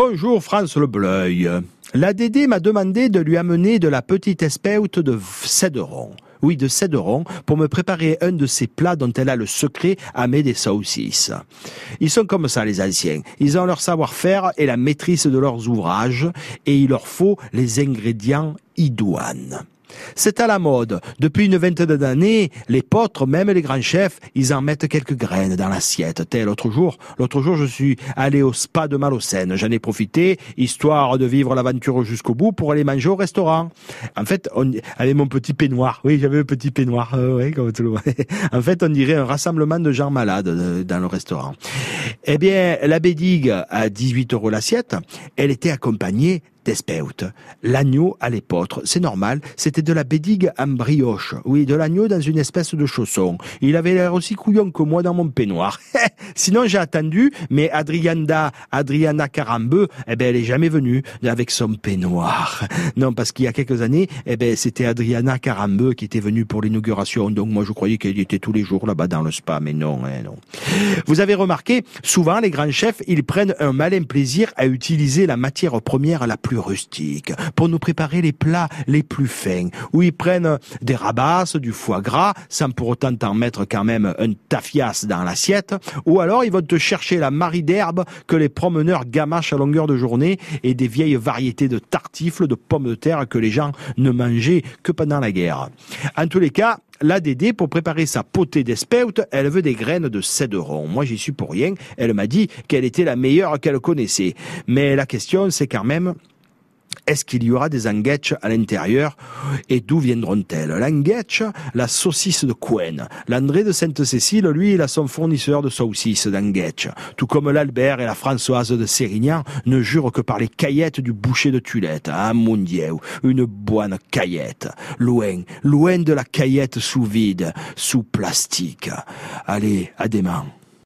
Bonjour France Le Bleuil. La Dédé m'a demandé de lui amener de la petite espeute de céderon. Oui, de céderon, pour me préparer un de ces plats dont elle a le secret à mettre des saucisses. Ils sont comme ça, les anciens. Ils ont leur savoir-faire et la maîtrise de leurs ouvrages, et il leur faut les ingrédients idoines. C'est à la mode. Depuis une vingtaine d'années, les potres, même les grands chefs, ils en mettent quelques graines dans l'assiette. Tel l'autre jour, l'autre jour, je suis allé au spa de Malocène. J'en ai profité, histoire de vivre l'aventure jusqu'au bout pour aller manger au restaurant. En fait, on, avec mon petit peignoir. Oui, j'avais un petit peignoir. Euh, oui, comme tout le monde. en fait, on dirait un rassemblement de gens malades euh, dans le restaurant. Eh bien, la bédigue à 18 euros l'assiette, elle était accompagnée L'agneau à l'épeautre, c'est normal, c'était de la bédigue en brioche. Oui, de l'agneau dans une espèce de chausson. Il avait l'air aussi couillon que moi dans mon peignoir. Sinon, j'ai attendu, mais Adrianda, Adriana Carambeu, eh ben, elle est jamais venue avec son peignoir. Non, parce qu'il y a quelques années, eh ben, c'était Adriana Carambeu qui était venue pour l'inauguration. Donc, moi, je croyais qu'elle était tous les jours là-bas dans le spa, mais non, hein, non. Vous avez remarqué, souvent, les grands chefs, ils prennent un malin plaisir à utiliser la matière première la plus rustique pour nous préparer les plats les plus fins, où ils prennent des rabasses, du foie gras, sans pour autant t'en mettre quand même un tafias dans l'assiette, ou alors ils vont te chercher la marie d'herbe que les promeneurs gamachent à longueur de journée et des vieilles variétés de tartifles, de pommes de terre que les gens ne mangeaient que pendant la guerre. En tous les cas, la Dédé, pour préparer sa potée d'espeute, elle veut des graines de céderon. Moi, j'y suis pour rien. Elle m'a dit qu'elle était la meilleure qu'elle connaissait. Mais la question, c'est quand même, est-ce qu'il y aura des anguettes à l'intérieur et d'où viendront-elles? L'anguette, la saucisse de Couen. L'André de Sainte-Cécile, lui, il a son fournisseur de saucisses d'anguettes. Tout comme l'Albert et la Françoise de Sérignan ne jurent que par les caillettes du boucher de Tulette. Ah, mon Dieu, une bonne caillette. Loin, loin de la caillette sous vide, sous plastique. Allez, à demain.